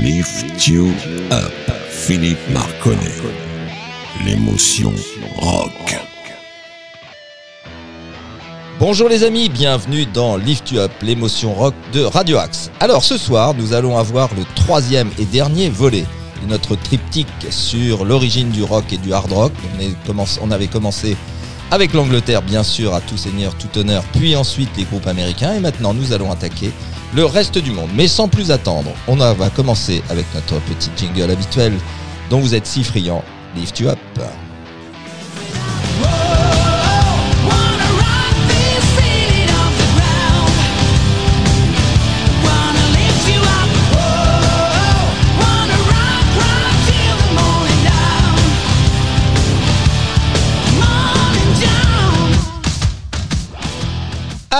Lift You Up, Philippe Marconnet. L'émotion rock. Bonjour les amis, bienvenue dans Lift You Up, l'émotion rock de Radio Axe. Alors ce soir, nous allons avoir le troisième et dernier volet de notre triptyque sur l'origine du rock et du hard rock. On, avait commencé avec l'Angleterre, bien sûr, à tout seigneur, tout honneur, puis ensuite les groupes américains, et maintenant nous allons attaquer le reste du monde. Mais sans plus attendre, on va commencer avec notre petit jingle habituel dont vous êtes si friand, Lift You Up.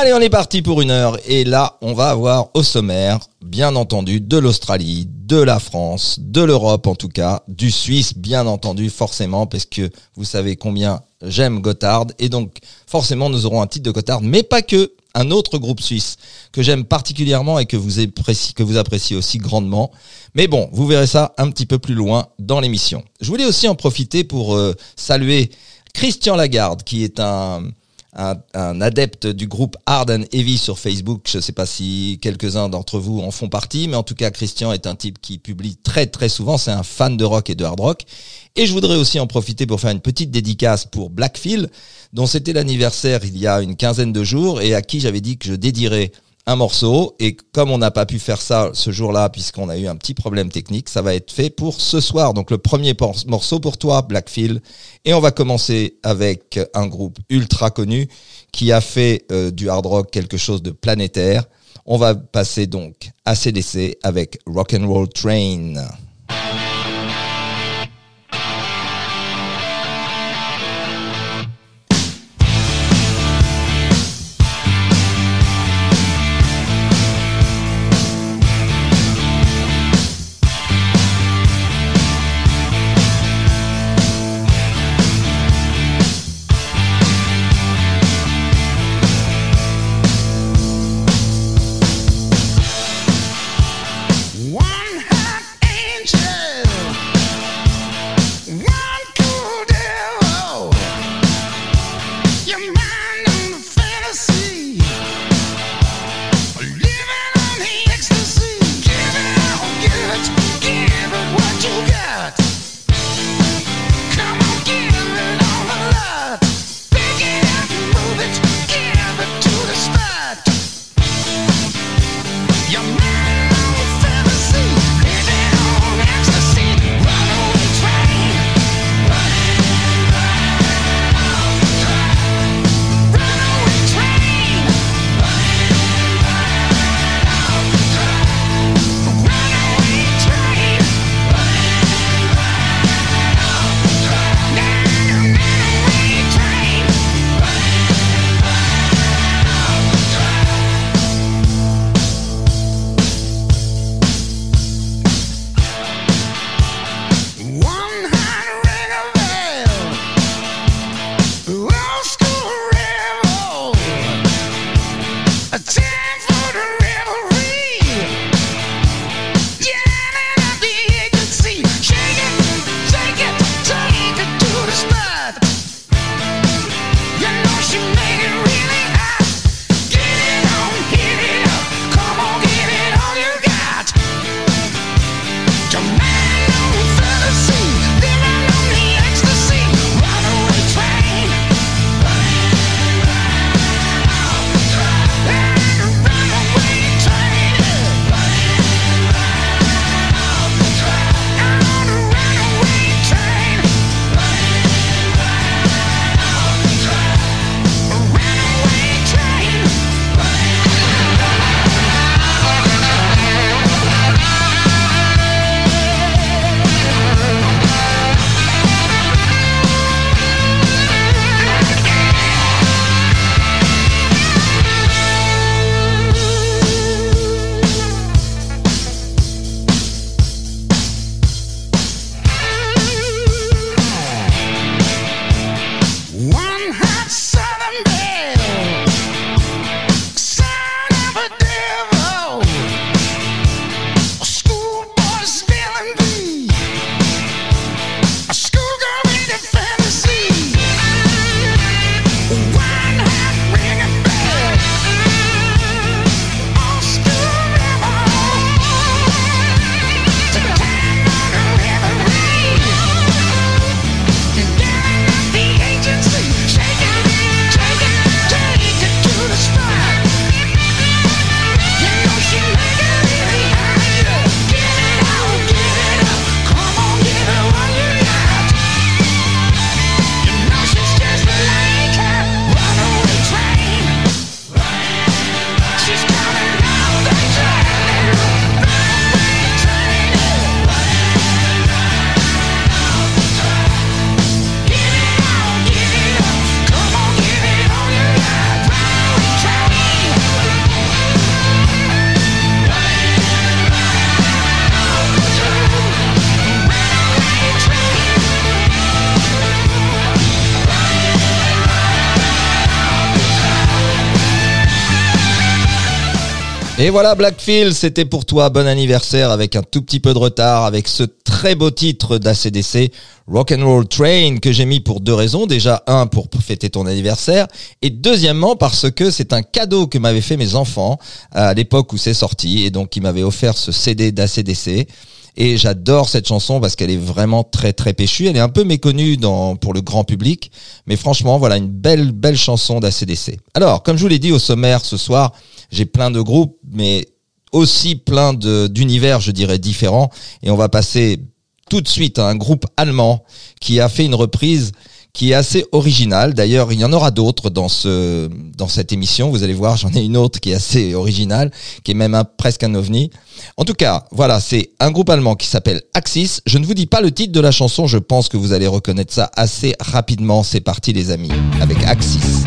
Allez, on est parti pour une heure. Et là, on va avoir au sommaire, bien entendu, de l'Australie, de la France, de l'Europe en tout cas, du Suisse, bien entendu, forcément, parce que vous savez combien j'aime Gotthard. Et donc, forcément, nous aurons un titre de Gotthard, mais pas que. Un autre groupe suisse que j'aime particulièrement et que vous, appréciez, aussi grandement. Mais bon, vous verrez ça un petit peu plus loin dans l'émission. Je voulais aussi en profiter pour euh, saluer Christian Lagarde, qui est un, un, adepte du groupe Hard and Heavy sur Facebook. Je ne sais pas si quelques-uns d'entre vous en font partie, mais en tout cas, Christian est un type qui publie très très souvent. C'est un fan de rock et de hard rock. Et je voudrais aussi en profiter pour faire une petite dédicace pour Blackfield, dont c'était l'anniversaire il y a une quinzaine de jours et à qui j'avais dit que je dédierais un morceau. Et comme on n'a pas pu faire ça ce jour-là, puisqu'on a eu un petit problème technique, ça va être fait pour ce soir. Donc le premier morceau pour toi, Blackfield. Et on va commencer avec un groupe ultra connu qui a fait euh, du hard rock quelque chose de planétaire. On va passer donc à CDC avec Rock'n'Roll Train. One hot Et voilà Blackfield, c'était pour toi bon anniversaire avec un tout petit peu de retard avec ce très beau titre d'ACDC Rock and Roll Train que j'ai mis pour deux raisons. Déjà un pour fêter ton anniversaire et deuxièmement parce que c'est un cadeau que m'avaient fait mes enfants à l'époque où c'est sorti et donc ils m'avaient offert ce CD d'ACDC. Et j'adore cette chanson parce qu'elle est vraiment très très péchue. Elle est un peu méconnue dans, pour le grand public. Mais franchement, voilà une belle belle chanson d'ACDC. Alors, comme je vous l'ai dit au sommaire ce soir, j'ai plein de groupes, mais aussi plein d'univers, je dirais, différents. Et on va passer tout de suite à un groupe allemand qui a fait une reprise qui est assez originale. D'ailleurs, il y en aura d'autres dans ce dans cette émission. Vous allez voir, j'en ai une autre qui est assez originale, qui est même un- presque un ovni. En tout cas, voilà, c'est un groupe allemand qui s'appelle Axis. Je ne vous dis pas le titre de la chanson, je pense que vous allez reconnaître ça assez rapidement. C'est parti les amis, avec Axis.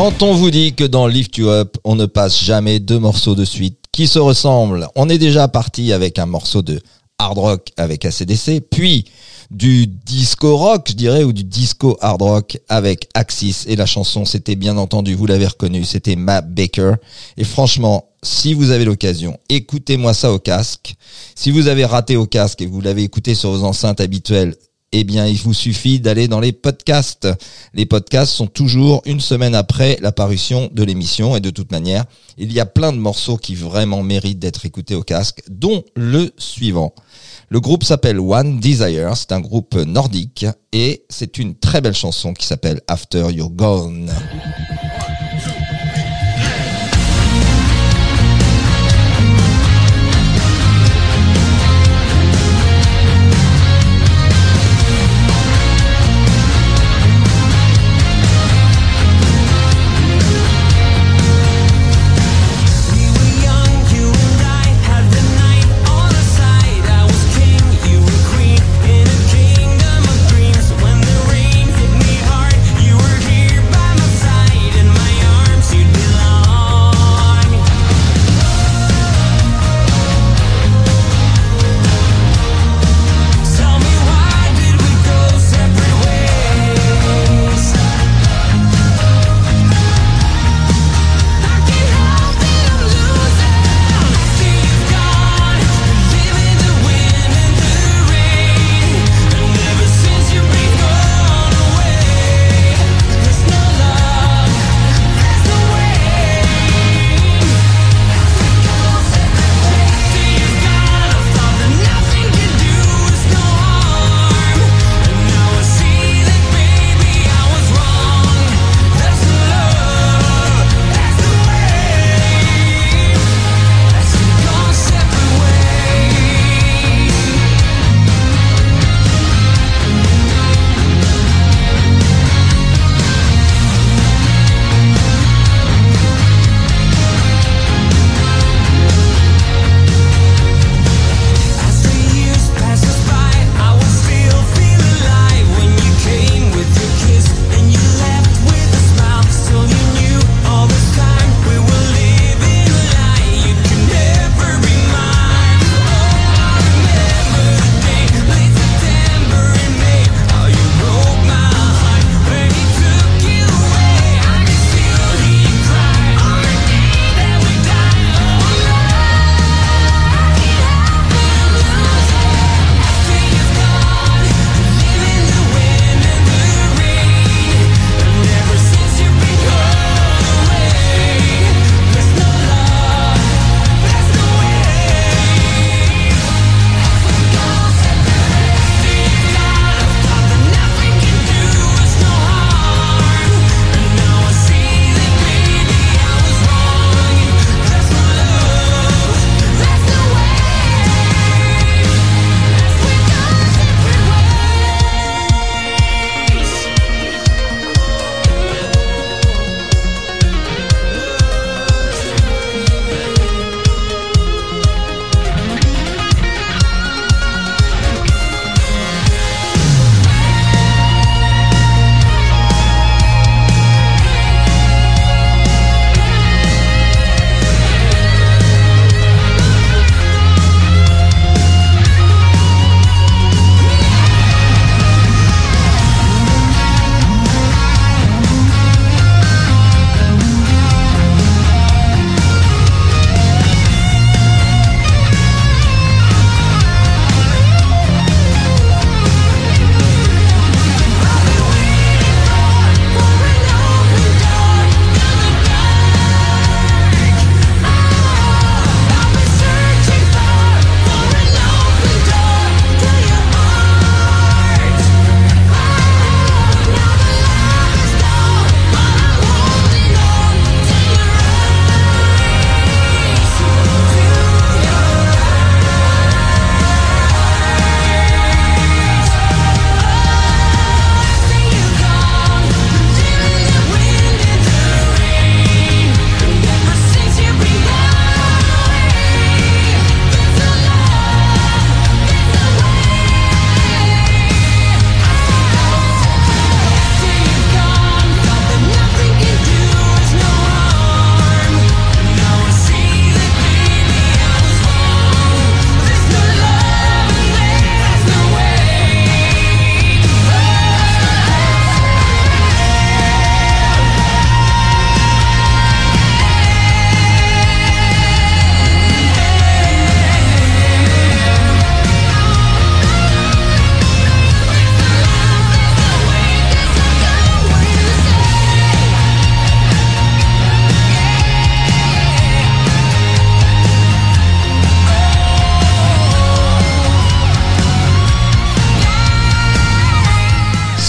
Quand on vous dit que dans Lift You Up, on ne passe jamais deux morceaux de suite qui se ressemblent, on est déjà parti avec un morceau de hard rock avec ACDC, puis du disco rock, je dirais, ou du disco hard rock avec Axis. Et la chanson, c'était bien entendu, vous l'avez reconnu, c'était Matt Baker. Et franchement, si vous avez l'occasion, écoutez-moi ça au casque. Si vous avez raté au casque et vous l'avez écouté sur vos enceintes habituelles, eh bien, il vous suffit d'aller dans les podcasts. Les podcasts sont toujours une semaine après la parution de l'émission et de toute manière, il y a plein de morceaux qui vraiment méritent d'être écoutés au casque, dont le suivant. Le groupe s'appelle One Desire, c'est un groupe nordique et c'est une très belle chanson qui s'appelle After You're Gone.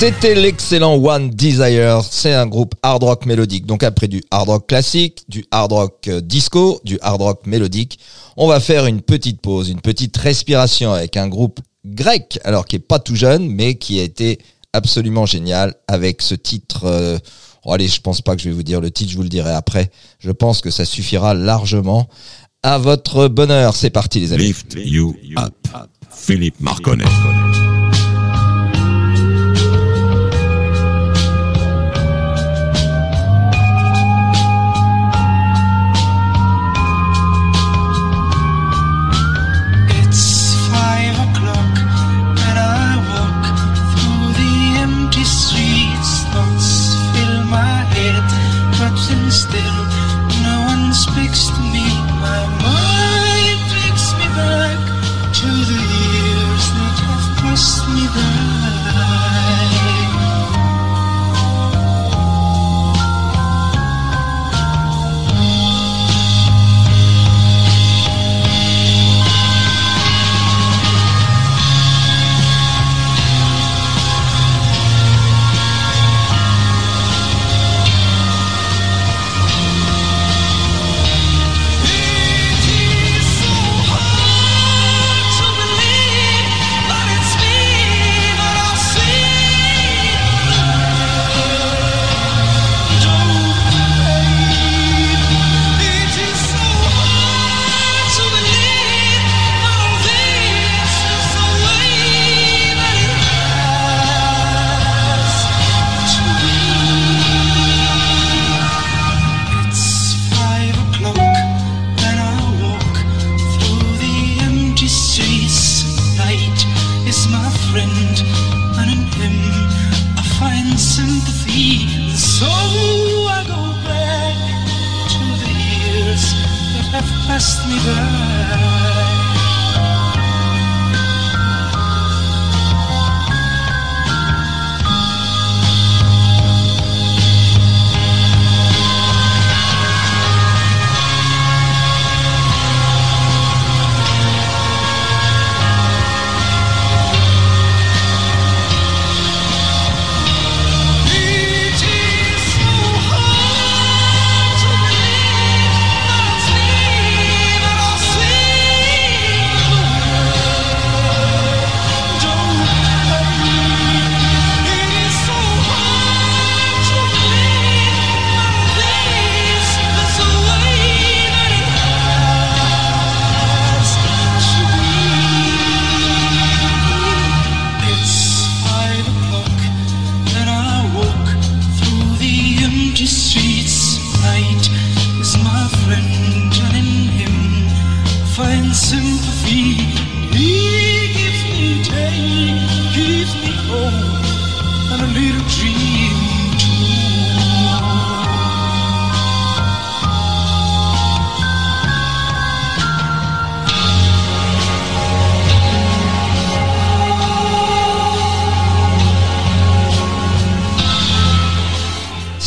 C'était l'excellent One Desire. C'est un groupe hard rock mélodique. Donc après du hard rock classique, du hard rock euh, disco, du hard rock mélodique, on va faire une petite pause, une petite respiration avec un groupe grec, alors qui est pas tout jeune, mais qui a été absolument génial avec ce titre. euh, oh, allez, je pense pas que je vais vous dire le titre, je vous le dirai après. Je pense que ça suffira largement à votre bonheur. C'est parti, les amis. Lift You Up. Philippe Marconnet.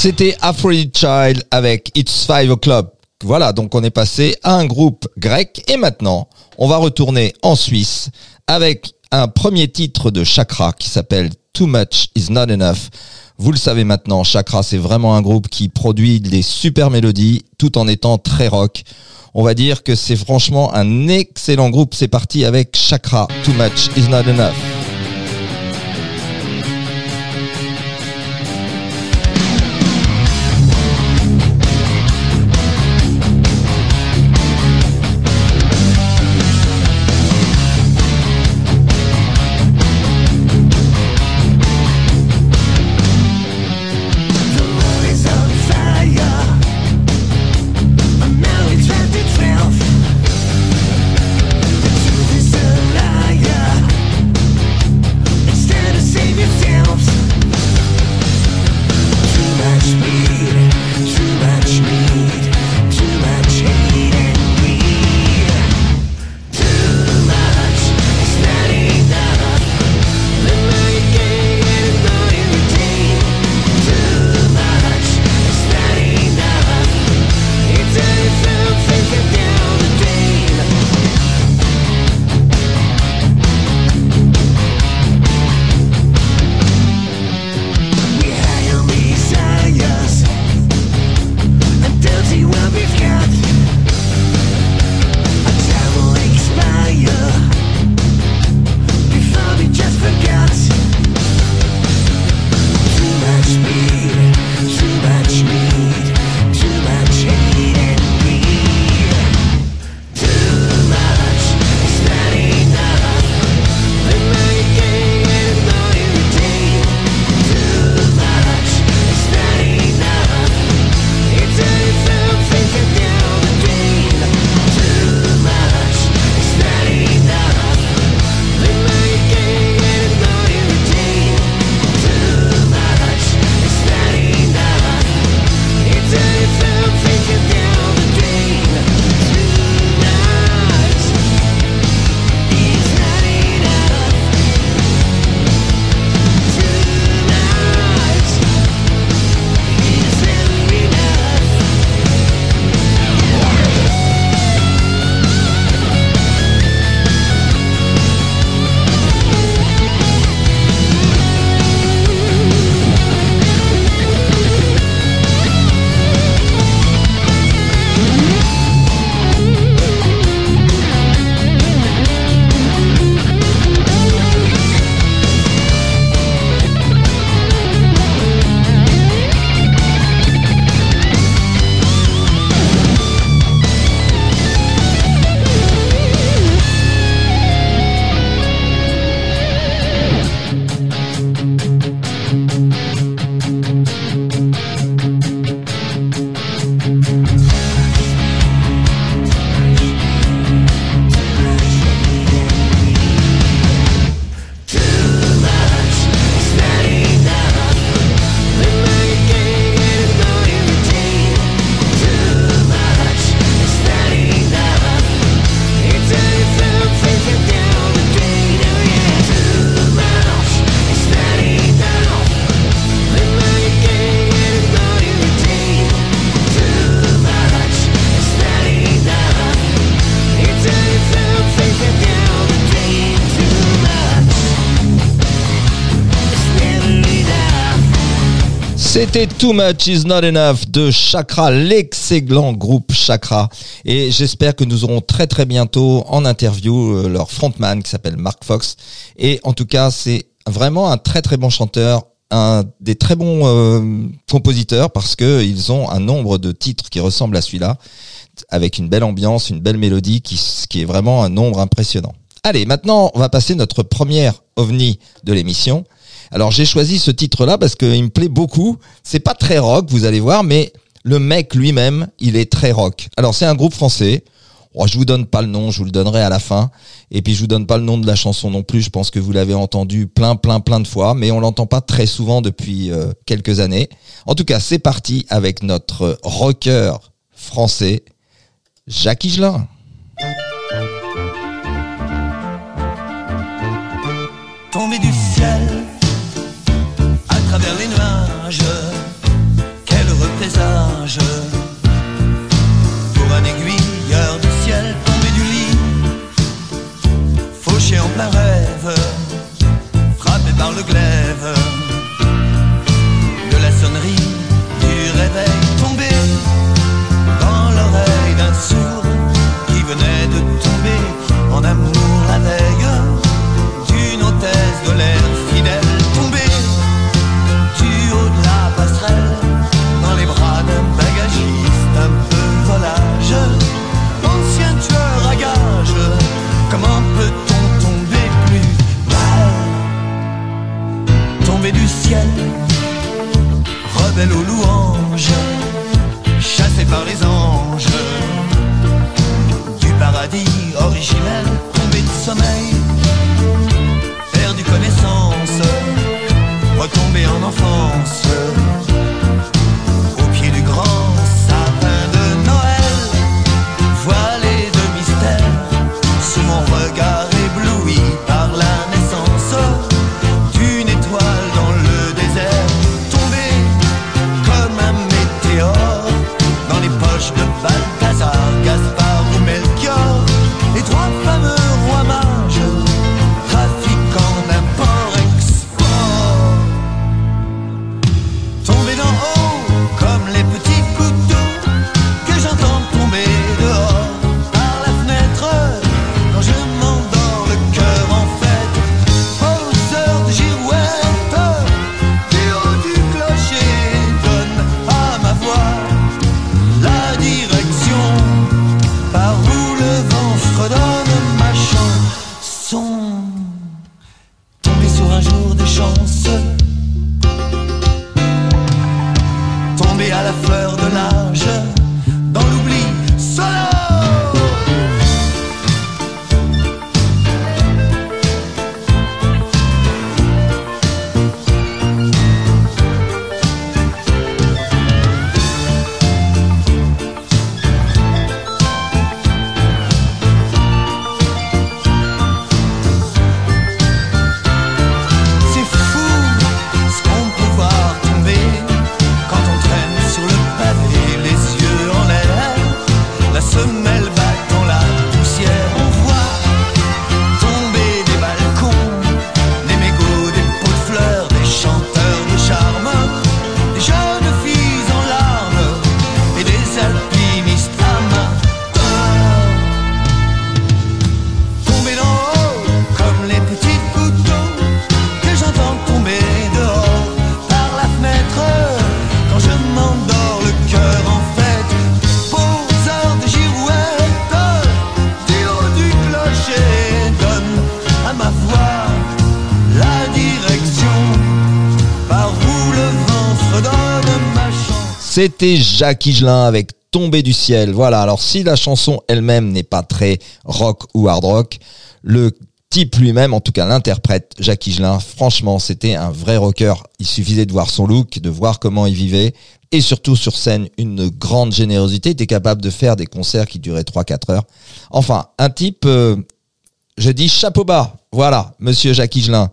C'était Aphrodite Child avec It's Five O'Clock. Voilà, donc on est passé à un groupe grec et maintenant on va retourner en Suisse avec un premier titre de Chakra qui s'appelle Too Much Is Not Enough. Vous le savez maintenant, Chakra c'est vraiment un groupe qui produit des super mélodies tout en étant très rock. On va dire que c'est franchement un excellent groupe. C'est parti avec Chakra. Too Much Is Not Enough. C'était Too Much Is Not Enough de Chakra, l'excellent groupe Chakra. Et j'espère que nous aurons très très bientôt en interview euh, leur frontman qui s'appelle Mark Fox. Et en tout cas, c'est vraiment un très très bon chanteur, un des très bons euh, compositeurs parce que ils ont un nombre de titres qui ressemblent à celui-là, avec une belle ambiance, une belle mélodie qui, qui est vraiment un nombre impressionnant. Allez, maintenant, on va passer notre première ovni de l'émission. Alors j'ai choisi ce titre-là parce qu'il me plaît beaucoup. C'est pas très rock, vous allez voir, mais le mec lui-même, il est très rock. Alors c'est un groupe français. Oh, je vous donne pas le nom, je vous le donnerai à la fin. Et puis je vous donne pas le nom de la chanson non plus. Je pense que vous l'avez entendu plein, plein, plein de fois, mais on l'entend pas très souvent depuis euh, quelques années. En tout cas, c'est parti avec notre rocker français, Jacques Higelin. Pour un aiguilleur du ciel tombé du lit, fauché en plein rêve, C'était Jacques Higelin avec Tombé du ciel. Voilà, alors si la chanson elle-même n'est pas très rock ou hard rock, le type lui-même, en tout cas l'interprète, Jacques Higelin, franchement, c'était un vrai rocker. Il suffisait de voir son look, de voir comment il vivait, et surtout sur scène, une grande générosité. Il était capable de faire des concerts qui duraient 3-4 heures. Enfin, un type... euh, je dis chapeau bas. Voilà, monsieur Jacques Higelin.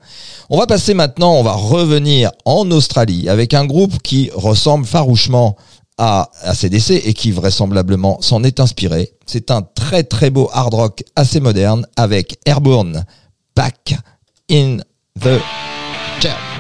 On va passer maintenant, on va revenir en Australie avec un groupe qui ressemble farouchement à ACDC et qui vraisemblablement s'en est inspiré. C'est un très très beau hard rock assez moderne avec Airborne Back in the Chair.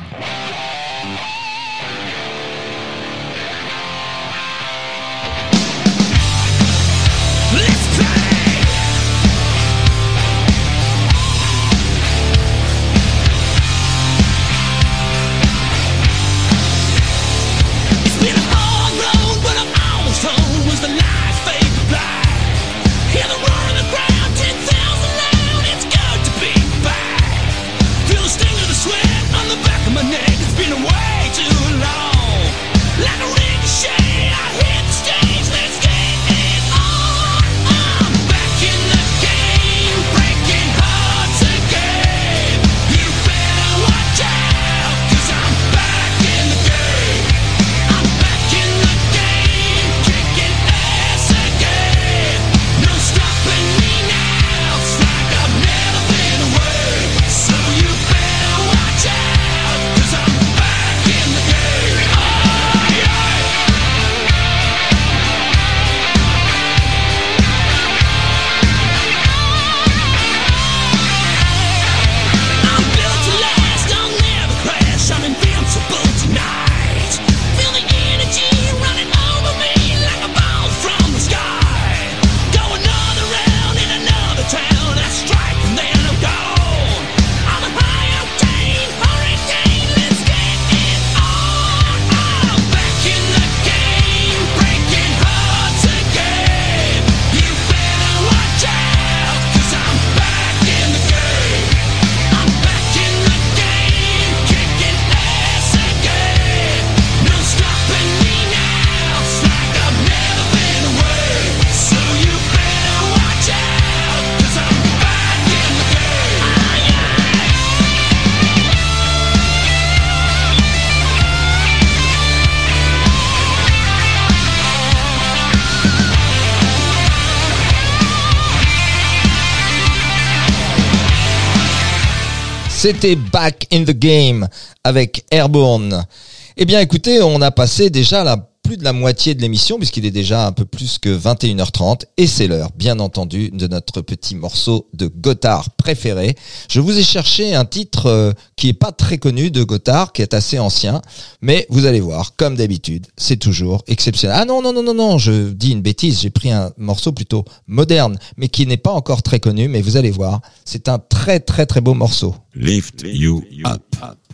C'était Back in the Game avec Airborne. Eh bien écoutez, on a passé déjà la plus de la moitié de l'émission puisqu'il est déjà un peu plus que 21h30 et c'est l'heure bien entendu de notre petit morceau de Gotthard préféré. Je vous ai cherché un titre euh, qui est pas très connu de Gotthard, qui est assez ancien, mais vous allez voir, comme d'habitude, c'est toujours exceptionnel. Ah non non non non non, je dis une bêtise, j'ai pris un morceau plutôt moderne mais qui n'est pas encore très connu mais vous allez voir, c'est un très très très beau morceau. Lift You Up.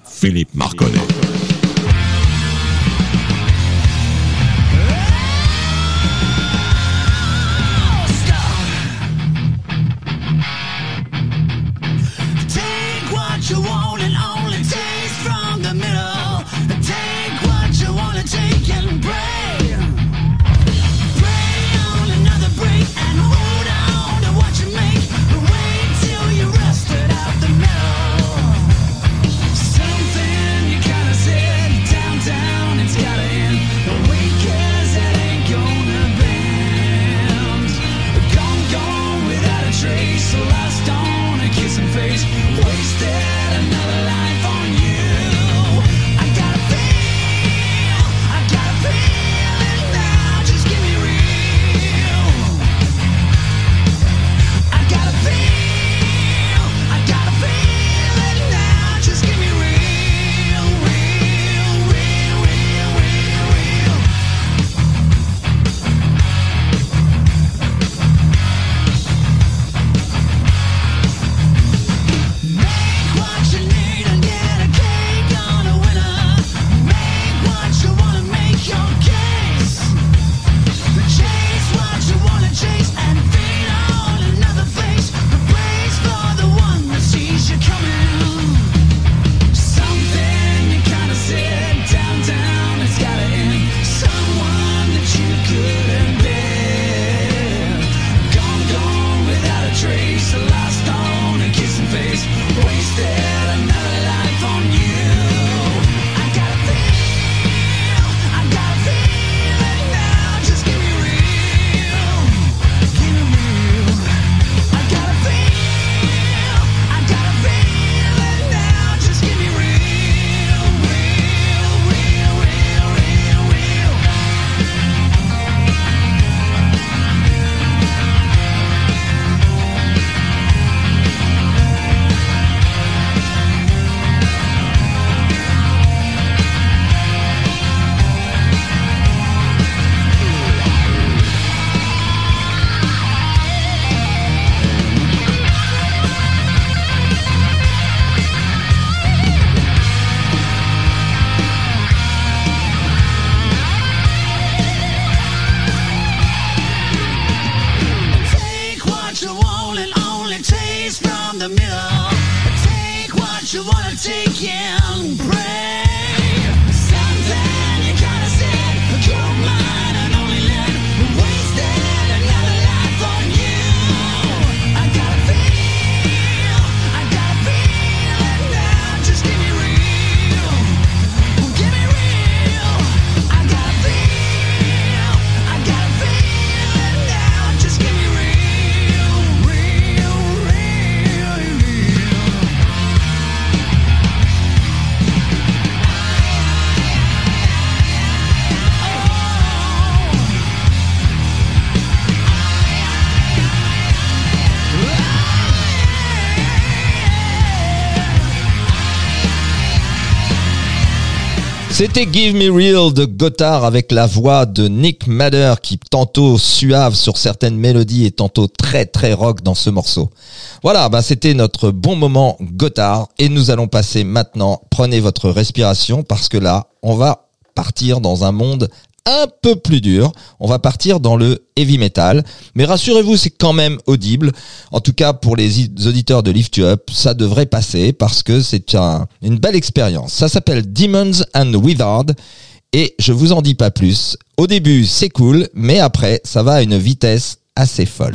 Philippe Marconnet. C'était Give Me Real de Gotthard avec la voix de Nick Madder qui tantôt suave sur certaines mélodies et tantôt très très rock dans ce morceau. Voilà, bah c'était notre bon moment Gotthard et nous allons passer maintenant, prenez votre respiration parce que là, on va partir dans un monde un peu plus dur. On va partir dans le heavy metal. Mais rassurez-vous, c'est quand même audible. En tout cas, pour les auditeurs de Lift You Up, ça devrait passer parce que c'est un- une belle expérience. Ça s'appelle Demons and Wizard. Et je vous en dis pas plus. Au début, c'est cool, mais après, ça va à une vitesse assez folle.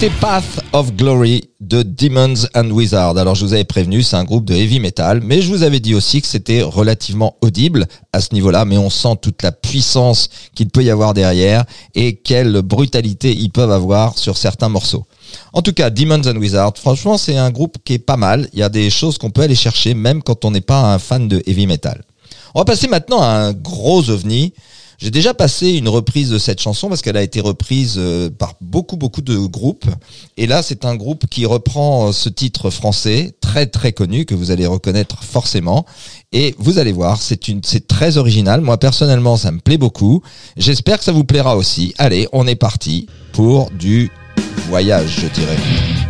C'était Path of Glory de Demons and Wizards. Alors je vous avais prévenu, c'est un groupe de heavy metal, mais je vous avais dit aussi que c'était relativement audible à ce niveau-là, mais on sent toute la puissance qu'il peut y avoir derrière et quelle brutalité ils peuvent avoir sur certains morceaux. En tout cas, Demons and Wizards, franchement, c'est un groupe qui est pas mal. Il y a des choses qu'on peut aller chercher même quand on n'est pas un fan de heavy metal. On va passer maintenant à un gros ovni. J'ai déjà passé une reprise de cette chanson parce qu'elle a été reprise euh, par beaucoup beaucoup de groupes. Et là, c'est un groupe qui reprend euh, ce titre français très très connu que vous allez reconnaître forcément. Et vous allez voir, c'est une c'est très original. Moi personnellement, ça me plaît beaucoup. J'espère que ça vous plaira aussi. Allez, on est parti pour du voyage, je dirais.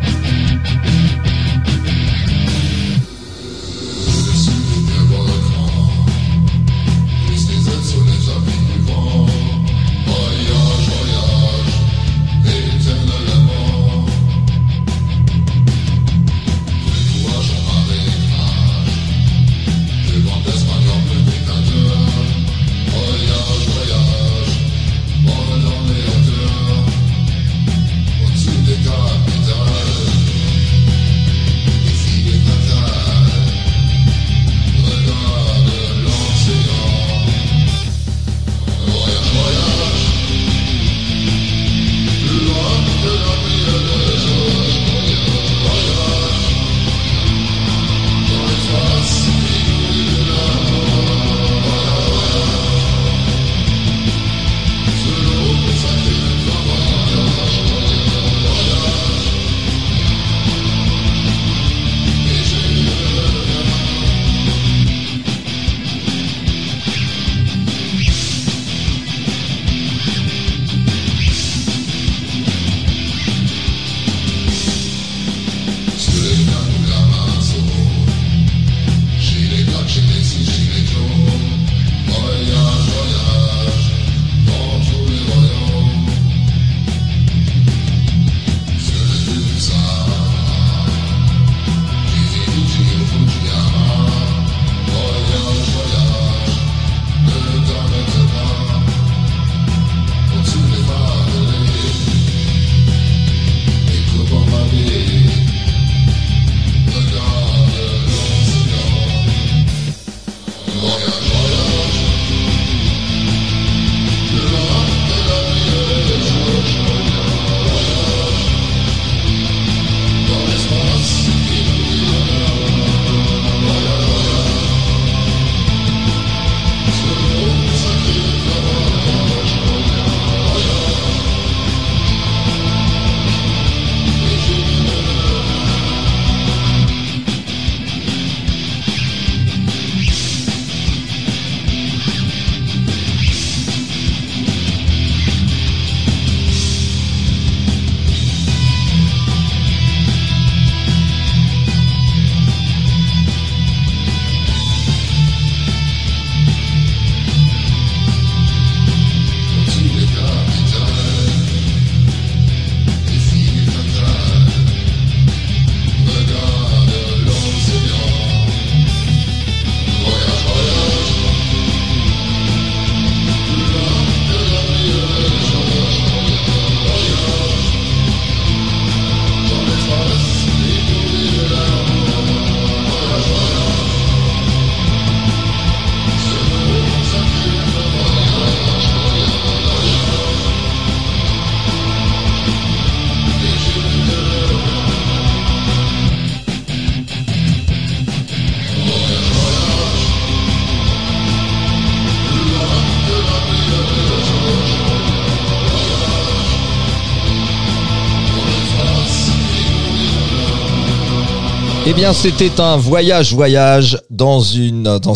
C'était un voyage, voyage dans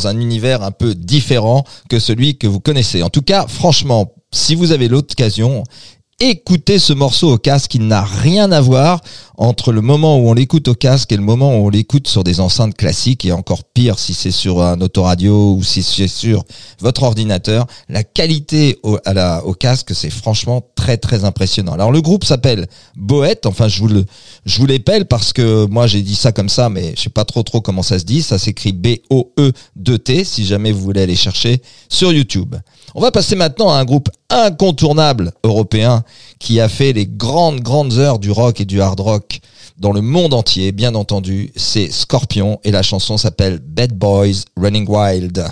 un univers un peu différent que celui que vous connaissez. En tout cas, franchement, si vous avez l'occasion, écoutez ce morceau au casque. Il n'a rien à voir entre le moment où on l'écoute au casque et le moment où on l'écoute sur des enceintes classiques et encore pire si c'est sur un autoradio ou si c'est sur votre ordinateur. La qualité au casque, c'est franchement très très impressionnant. Alors le groupe s'appelle Boët. Enfin, je vous le, je vous l'épelle parce que moi j'ai dit ça comme ça, mais je sais pas trop trop comment ça se dit. Ça s'écrit B-O-E-2-T si jamais vous voulez aller chercher sur YouTube. On va passer maintenant à un groupe incontournable européen qui a fait les grandes, grandes heures du rock et du hard rock dans le monde entier, bien entendu. C'est Scorpion et la chanson s'appelle Bad Boys Running Wild.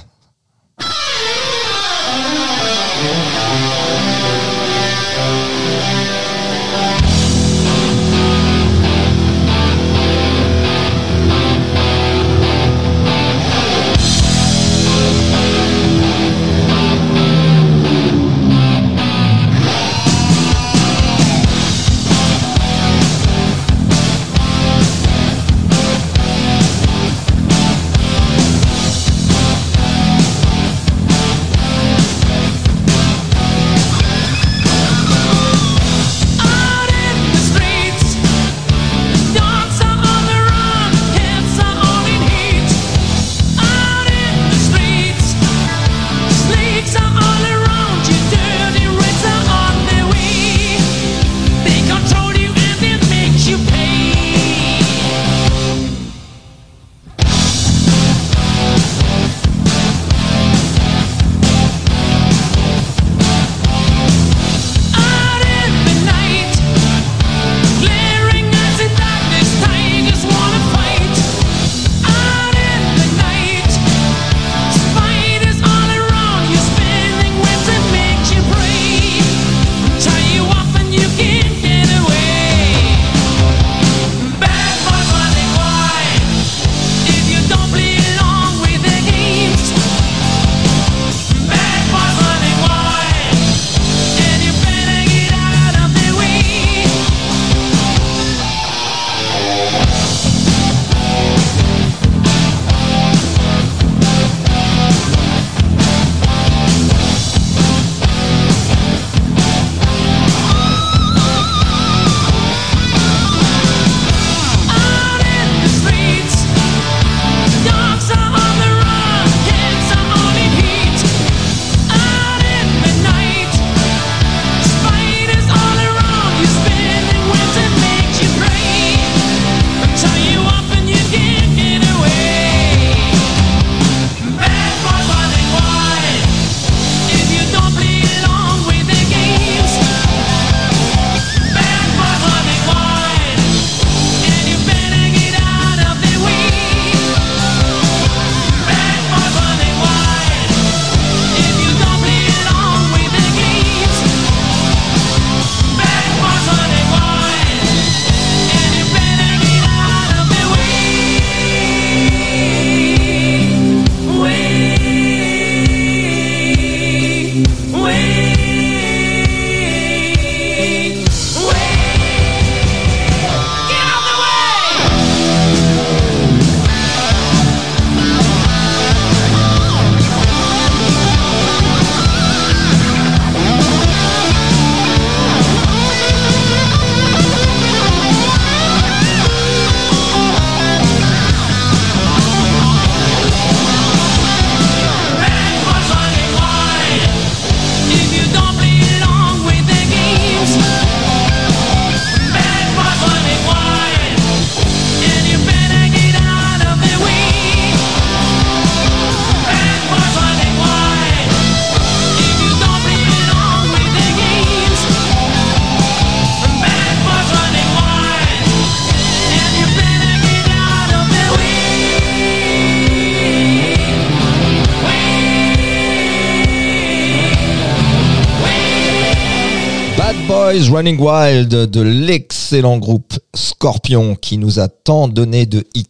Running Wild de l'excellent groupe Scorpion qui nous a tant donné de hits.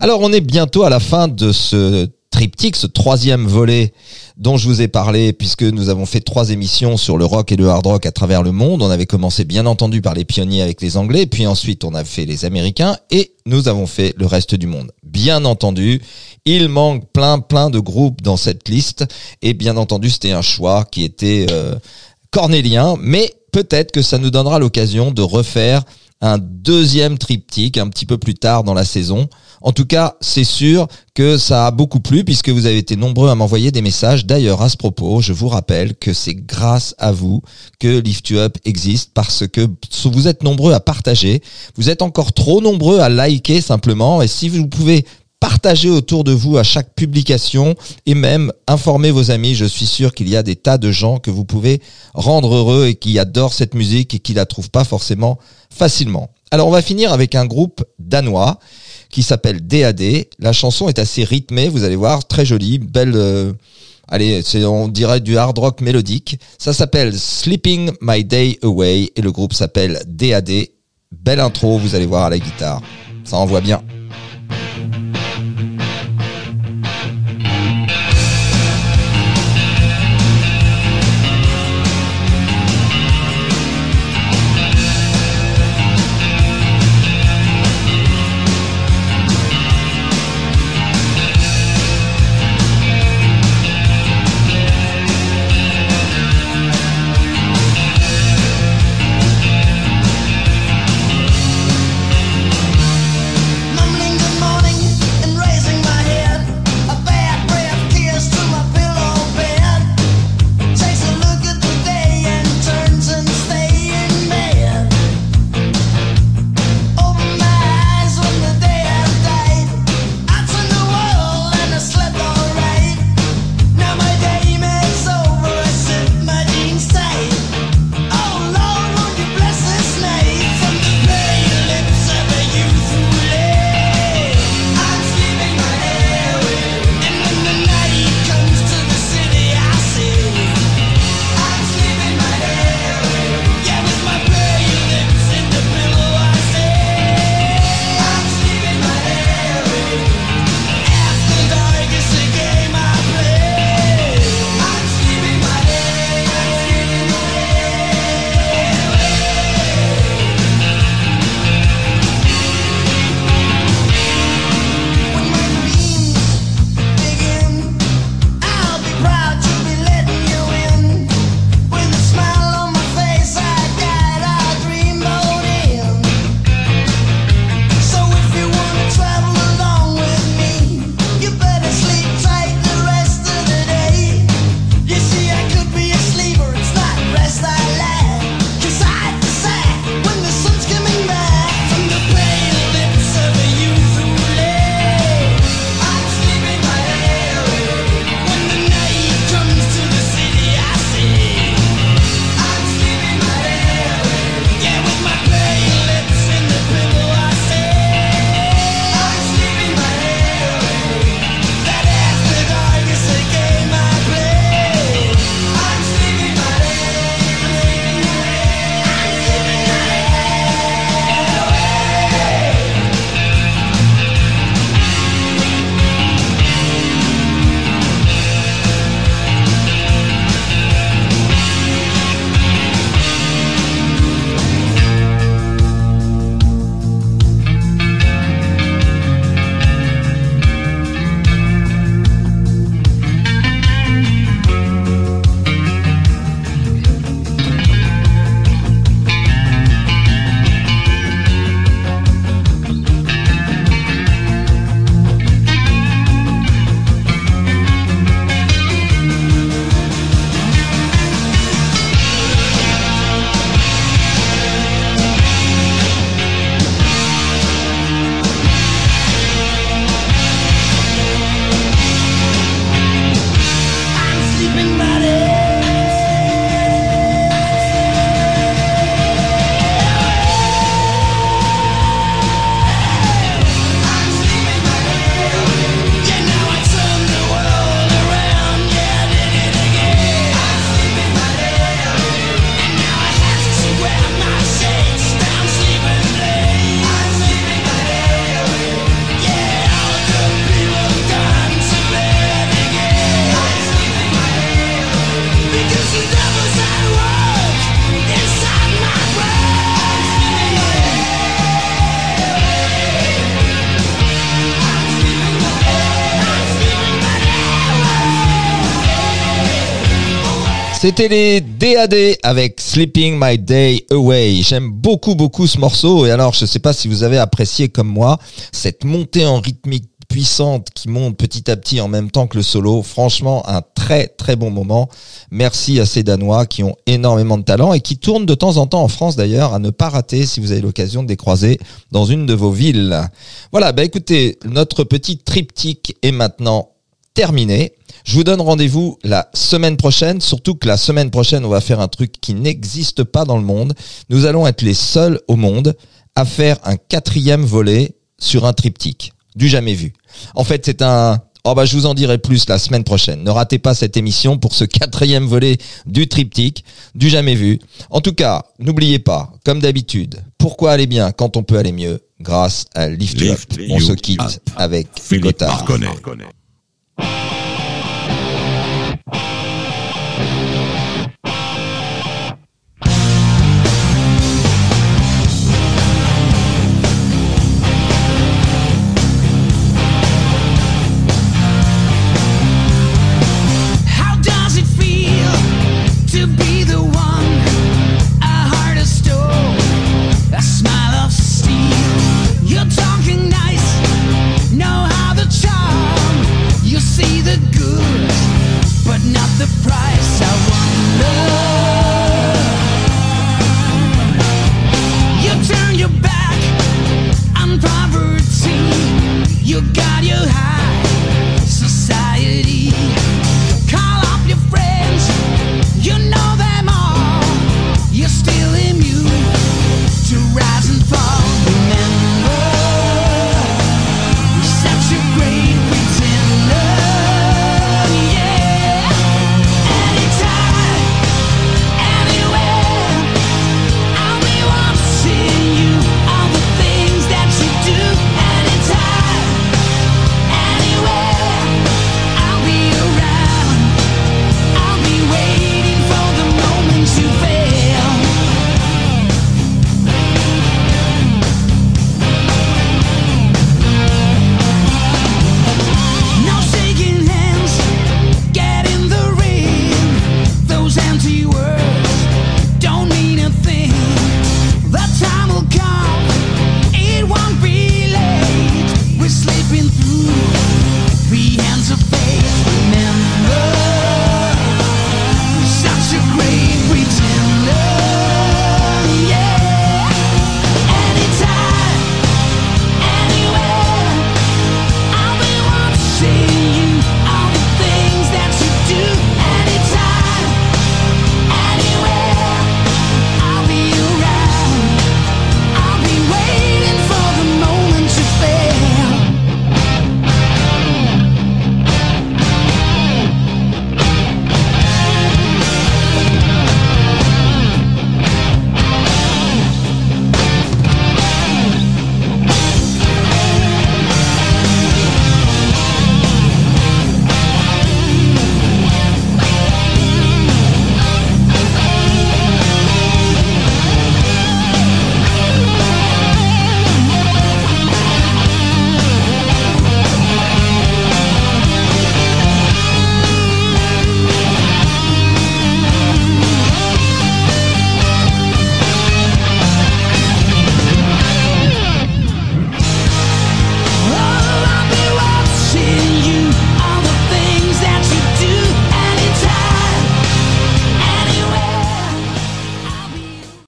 Alors on est bientôt à la fin de ce triptyque, ce troisième volet dont je vous ai parlé puisque nous avons fait trois émissions sur le rock et le hard rock à travers le monde. On avait commencé bien entendu par les pionniers avec les Anglais, puis ensuite on a fait les Américains et nous avons fait le reste du monde. Bien entendu, il manque plein plein de groupes dans cette liste et bien entendu c'était un choix qui était euh, cornélien, mais peut-être que ça nous donnera l'occasion de refaire un deuxième triptyque un petit peu plus tard dans la saison. En tout cas, c'est sûr que ça a beaucoup plu puisque vous avez été nombreux à m'envoyer des messages. D'ailleurs, à ce propos, je vous rappelle que c'est grâce à vous que Lift Up existe parce que vous êtes nombreux à partager. Vous êtes encore trop nombreux à liker simplement. Et si vous pouvez partagez autour de vous à chaque publication et même informez vos amis. Je suis sûr qu'il y a des tas de gens que vous pouvez rendre heureux et qui adorent cette musique et qui la trouvent pas forcément facilement. Alors on va finir avec un groupe danois qui s'appelle DAD. La chanson est assez rythmée, vous allez voir, très jolie, belle. Euh, allez, on dirait du hard rock mélodique. Ça s'appelle Sleeping My Day Away et le groupe s'appelle DAD. Belle intro, vous allez voir à la guitare. Ça envoie bien. C'était les DAD avec Sleeping My Day Away. J'aime beaucoup beaucoup ce morceau et alors je ne sais pas si vous avez apprécié comme moi cette montée en rythmique puissante qui monte petit à petit en même temps que le solo. Franchement, un très très bon moment. Merci à ces Danois qui ont énormément de talent et qui tournent de temps en temps en France d'ailleurs à ne pas rater si vous avez l'occasion de les croiser dans une de vos villes. Voilà, bah écoutez, notre petit triptyque est maintenant terminé. Je vous donne rendez-vous la semaine prochaine, surtout que la semaine prochaine, on va faire un truc qui n'existe pas dans le monde. Nous allons être les seuls au monde à faire un quatrième volet sur un triptyque, du jamais vu. En fait, c'est un... Oh bah je vous en dirai plus la semaine prochaine. Ne ratez pas cette émission pour ce quatrième volet du triptyque, du jamais vu. En tout cas, n'oubliez pas, comme d'habitude, pourquoi aller bien quand on peut aller mieux? Grâce à Lift, You Up. Lift On se quitte Up. avec Philippe. Marconnet.